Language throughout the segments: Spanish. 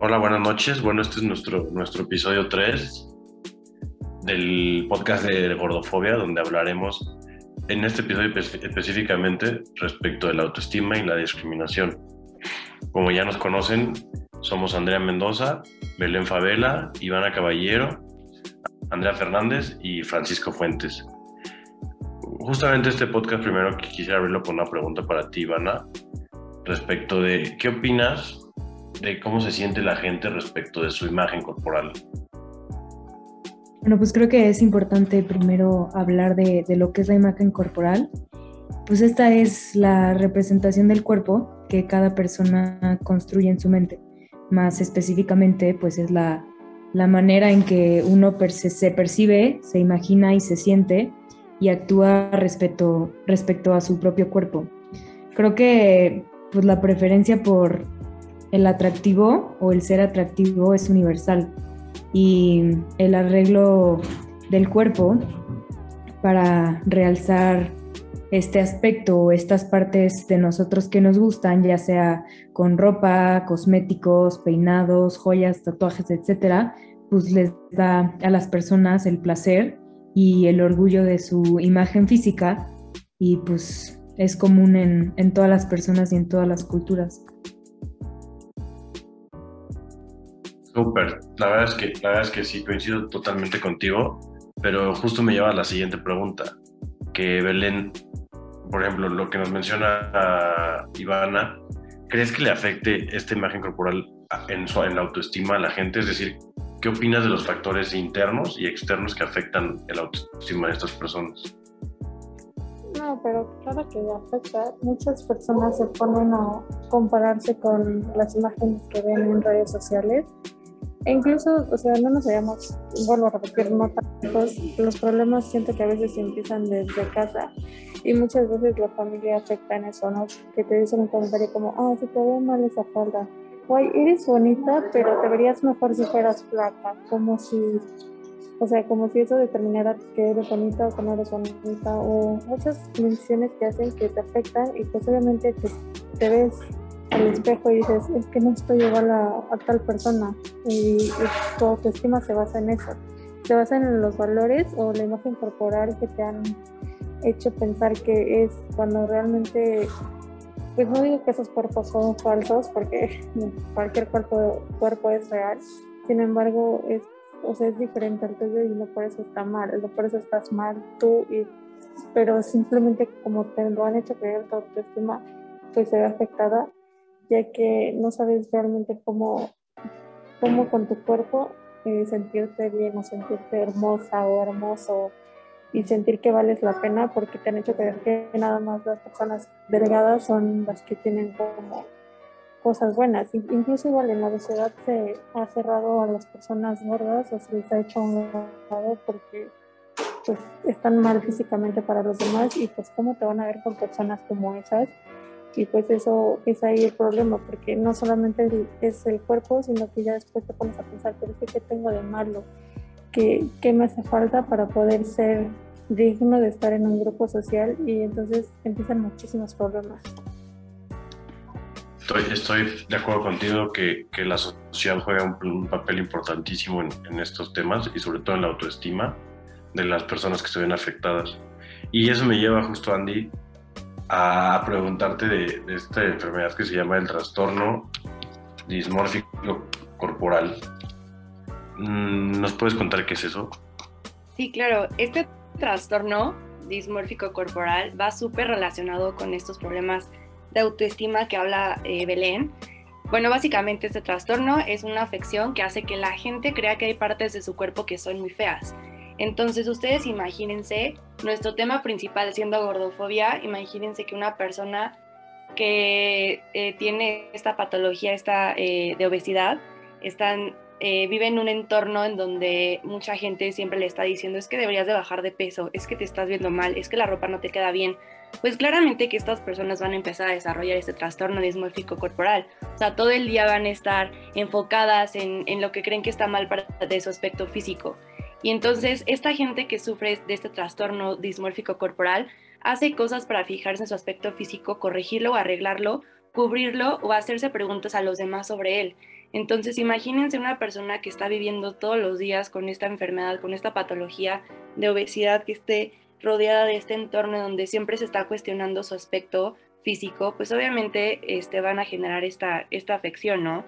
Hola, buenas noches. Bueno, este es nuestro, nuestro episodio 3 del podcast de Gordofobia, donde hablaremos en este episodio específicamente respecto de la autoestima y la discriminación. Como ya nos conocen, somos Andrea Mendoza, Belén Favela, Ivana Caballero, Andrea Fernández y Francisco Fuentes. Justamente este podcast primero quisiera abrirlo con una pregunta para ti, Ivana, respecto de qué opinas de cómo se siente la gente respecto de su imagen corporal. Bueno, pues creo que es importante primero hablar de, de, lo que es la imagen corporal. Pues esta es la representación del cuerpo que cada persona construye en su mente. Más específicamente, pues es la, la manera en que uno se percibe, se imagina y se siente y actúa respecto, respecto a su propio cuerpo. Creo que pues la preferencia por el atractivo o el ser atractivo es universal y el arreglo del cuerpo para realzar este aspecto o estas partes de nosotros que nos gustan, ya sea con ropa, cosméticos, peinados, joyas, tatuajes, etcétera, pues les da a las personas el placer y el orgullo de su imagen física y pues es común en, en todas las personas y en todas las culturas. Súper, la verdad es que la verdad es que sí coincido totalmente contigo, pero justo me lleva a la siguiente pregunta, que Belén, por ejemplo, lo que nos menciona Ivana, ¿crees que le afecte esta imagen corporal en, su, en la autoestima a la gente? Es decir, ¿qué opinas de los factores internos y externos que afectan el autoestima de estas personas? No, pero claro que afecta. Muchas personas se ponen a compararse con las imágenes que ven en redes sociales e incluso, o sea, no nos hayamos, vuelvo a repetir, no tantos, los problemas siento que a veces empiezan desde casa y muchas veces la familia afecta en eso, ¿no? Que te dicen un comentario como, ah, se te ve mal esa falda, guay, eres bonita, pero te verías mejor si fueras flaca, como si, o sea, como si eso determinara que eres bonita o que no eres bonita, o muchas menciones que hacen que te afectan y pues obviamente te, te ves al espejo y dices, es que no estoy igual a, tal persona. Y, tu autoestima se basa en eso. Se basa en los valores o la imagen corporal que te han hecho pensar que es cuando realmente, pues no digo que esos cuerpos son falsos porque cualquier cuerpo, cuerpo es real. Sin embargo, es, o sea, es diferente al tuyo y no por eso está mal, no por eso estás mal tú, y, pero simplemente como te lo han hecho creer tu autoestima, pues se ve afectada ya que no sabes realmente cómo, cómo con tu cuerpo eh, sentirte bien o sentirte hermosa o hermoso y sentir que vales la pena porque te han hecho creer que nada más las personas delgadas son las que tienen como cosas buenas. Incluso igual en la sociedad se ha cerrado a las personas gordas o se les ha hecho un lado porque pues están mal físicamente para los demás y pues cómo te van a ver con personas como esas y pues eso es ahí el problema, porque no solamente es el cuerpo, sino que ya después te pones a pensar, pero es que ¿qué tengo de malo? ¿Qué, ¿Qué me hace falta para poder ser digno de estar en un grupo social? Y entonces empiezan muchísimos problemas. Estoy, estoy de acuerdo contigo que, que la sociedad juega un, papel importantísimo en, en, estos temas y sobre todo en la autoestima de las personas que se ven afectadas. Y eso me lleva justo, Andy, a preguntarte de, esta enfermedad que se llama el trastorno dismórfico corporal. Mm, ¿Nos puedes contar qué es eso? Sí, claro. Este trastorno dismórfico corporal va súper relacionado con estos problemas de autoestima que habla eh, Belén. Bueno, básicamente este trastorno es una afección que hace que la gente crea que hay partes de su cuerpo que son muy feas entonces ustedes imagínense, nuestro tema principal siendo gordofobia, imagínense que una persona que eh, tiene esta patología esta, eh, de obesidad están, eh, vive en un entorno en donde mucha gente siempre le está diciendo es que deberías de bajar de peso, es que te estás viendo mal, es que la ropa no te queda bien. Pues claramente que estas personas van a empezar a desarrollar este trastorno dismórfico corporal. O sea, todo el día van a estar enfocadas en, en lo que creen que está mal para de su aspecto físico. Y entonces esta gente que sufre de este trastorno dismórfico corporal hace cosas para fijarse en su aspecto físico, corregirlo arreglarlo cubrirlo o hacerse preguntas a los demás sobre él. Entonces, imagínense una persona que está viviendo todos los días con esta enfermedad, con esta patología de obesidad, que esté rodeada de este entorno donde siempre se está cuestionando su aspecto físico, pues obviamente este, van a generar esta, esta afección, ¿no?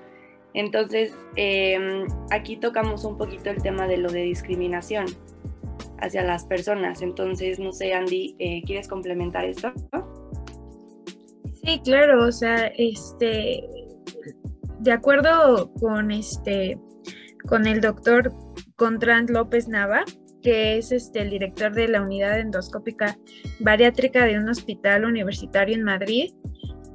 Entonces, em, aquí tocamos un poquito el tema de lo de discriminación hacia las personas. Entonces, no sé, Andy, eh, ¿quieres complementar esto? Sí, claro, o sea, este, de acuerdo con este, con el doctor Contrant López Nava, que es este, el director de la unidad endoscópica bariátrica de un hospital universitario en Madrid,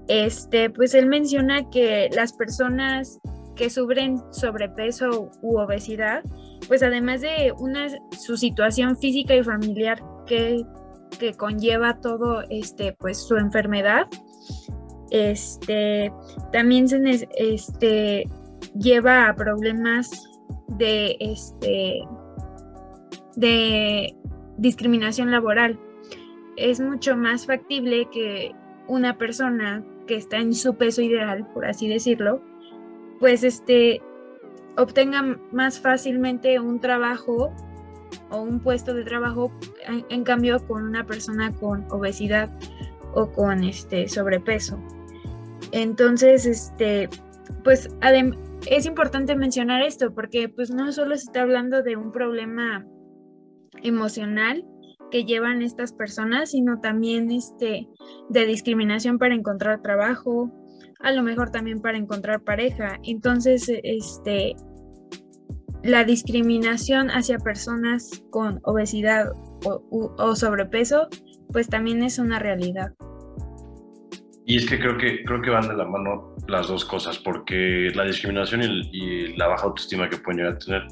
este, pues él menciona que las personas que sufren sobrepeso u obesidad, pues además de una, su situación física y familiar que, que conlleva todo este, pues su enfermedad, este, también se este, lleva a problemas de, este, de discriminación laboral. Es mucho más factible que una persona que está en su peso ideal, por así decirlo, pues este obtenga más fácilmente un trabajo o un puesto de trabajo en, cambio con una persona con obesidad o con este sobrepeso. Entonces, este, pues es importante mencionar esto porque pues no solo se está hablando de un problema emocional que llevan estas personas, sino también este de discriminación para encontrar trabajo, a lo mejor también para encontrar pareja. Entonces, este, la discriminación hacia personas con obesidad o, sobrepeso, pues también es una realidad. Y es que creo que creo que van de la mano las dos cosas, porque la discriminación y la baja autoestima que pueden llegar a tener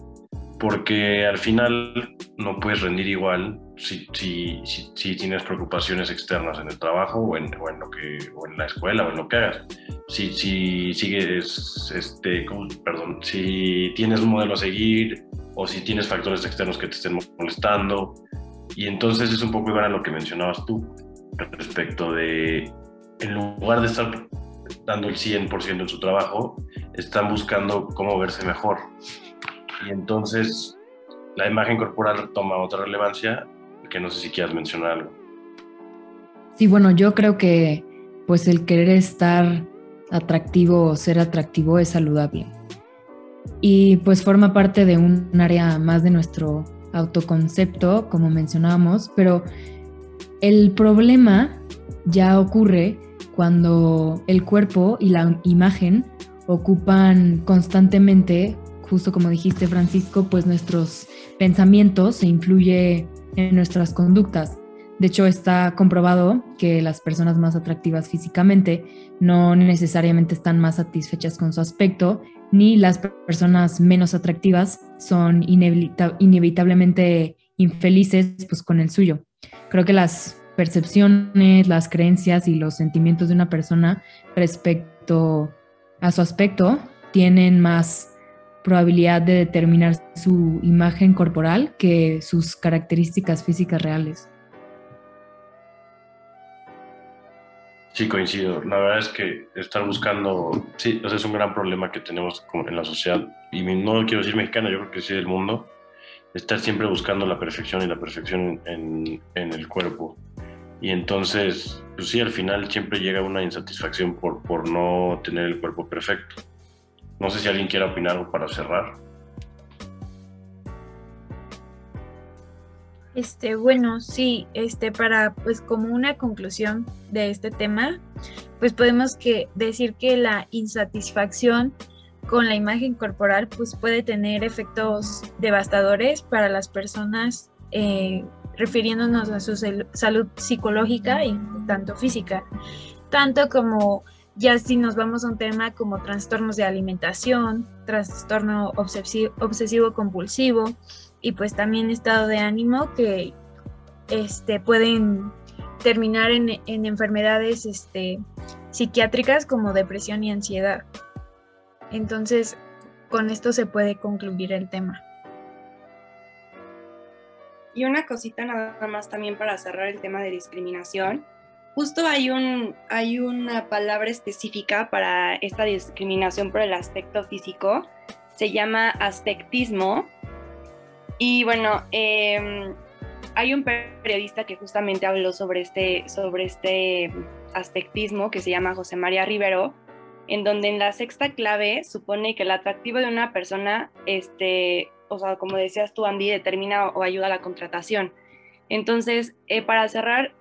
porque al final no puedes rendir igual si, si, si, tienes preocupaciones externas en el trabajo o en, o en, lo que, o en la escuela o en lo que hagas. Si, si sigues, este, perdón, si tienes un modelo a seguir o si tienes factores externos que te estén molestando. Y entonces es un poco igual a lo que mencionabas tú respecto de, en lugar de estar dando el 100% en su trabajo, están buscando cómo verse mejor y entonces la imagen corporal toma otra relevancia que no sé si quieras mencionar algo. Sí, bueno, yo creo que pues el querer estar atractivo o ser atractivo es saludable. Y pues forma parte de un área más de nuestro autoconcepto, como mencionábamos, pero el problema ya ocurre cuando el cuerpo y la imagen ocupan constantemente justo como dijiste Francisco, pues nuestros pensamientos se influye en nuestras conductas. De hecho, está comprobado que las personas más atractivas físicamente no necesariamente están más satisfechas con su aspecto, ni las personas menos atractivas son inevitablemente infelices pues, con el suyo. Creo que las percepciones, las creencias y los sentimientos de una persona respecto a su aspecto tienen más probabilidad de determinar su imagen corporal que sus características físicas reales. Sí, coincido. La verdad es que estar buscando, sí, es un gran problema que tenemos en la sociedad, y no quiero decir mexicana, yo creo que sí del mundo, estar siempre buscando la perfección y la perfección en, el cuerpo. Y entonces, pues sí, al final siempre llega una insatisfacción por, por no tener el cuerpo perfecto. No sé si alguien quiere opinar algo para cerrar. Este, bueno, sí, este, para, pues, como una conclusión de este tema, pues podemos que decir que la insatisfacción con la imagen corporal, pues puede tener efectos devastadores para las personas, eh, refiriéndonos a su salud psicológica y tanto física, tanto como ya si nos vamos a un tema como trastornos de alimentación, trastorno obsesivo, compulsivo y pues también estado de ánimo que este, pueden terminar en, enfermedades este, psiquiátricas como depresión y ansiedad. Entonces, con esto se puede concluir el tema. Y una cosita nada más también para cerrar el tema de discriminación justo hay, un, hay una palabra específica para esta discriminación por el aspecto físico, se llama aspectismo. Y bueno, em, hay un periodista que justamente habló sobre este, sobre este aspectismo que se llama José María Rivero, en donde en la sexta clave supone que el atractivo de una persona, este, o sea, como decías tú, Andy, determina o ayuda a la contratación. Entonces, eh, para cerrar,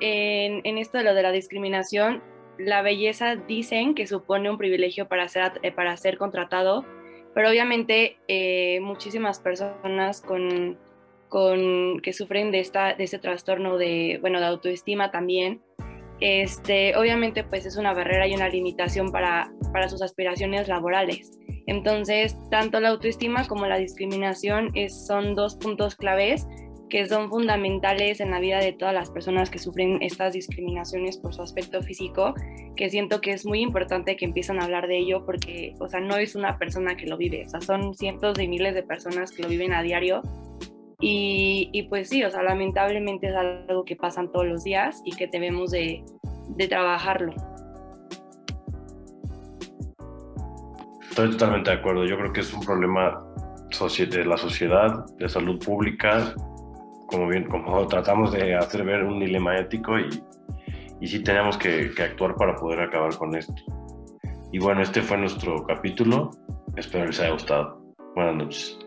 en, esto de lo de la discriminación, la belleza dicen que supone un privilegio para ser, eh, para ser contratado, pero obviamente eh, muchísimas personas con, con, que sufren de, esta, de ese trastorno de, bueno, de autoestima también, este, obviamente pues es una barrera y una limitación para, para sus aspiraciones laborales. Entonces, tanto la autoestima como la discriminación es, son dos puntos claves que son fundamentales en la vida de todas las personas que sufren estas discriminaciones por su aspecto físico, que siento que es muy importante que empiecen a hablar de ello porque, o sea, no es una persona que lo vive, o sea, son cientos de miles de personas que lo viven a diario y, y pues sí, o sea, lamentablemente es algo que pasan todos los días y que debemos de, de trabajarlo. Estoy totalmente de acuerdo. Yo creo que es un problema de la sociedad, de salud pública, como bien, como tratamos de hacer ver un dilema ético y, y sí tenemos que, que actuar para poder acabar con esto. Y bueno, este fue nuestro capítulo. Espero les haya gustado. Buenas noches.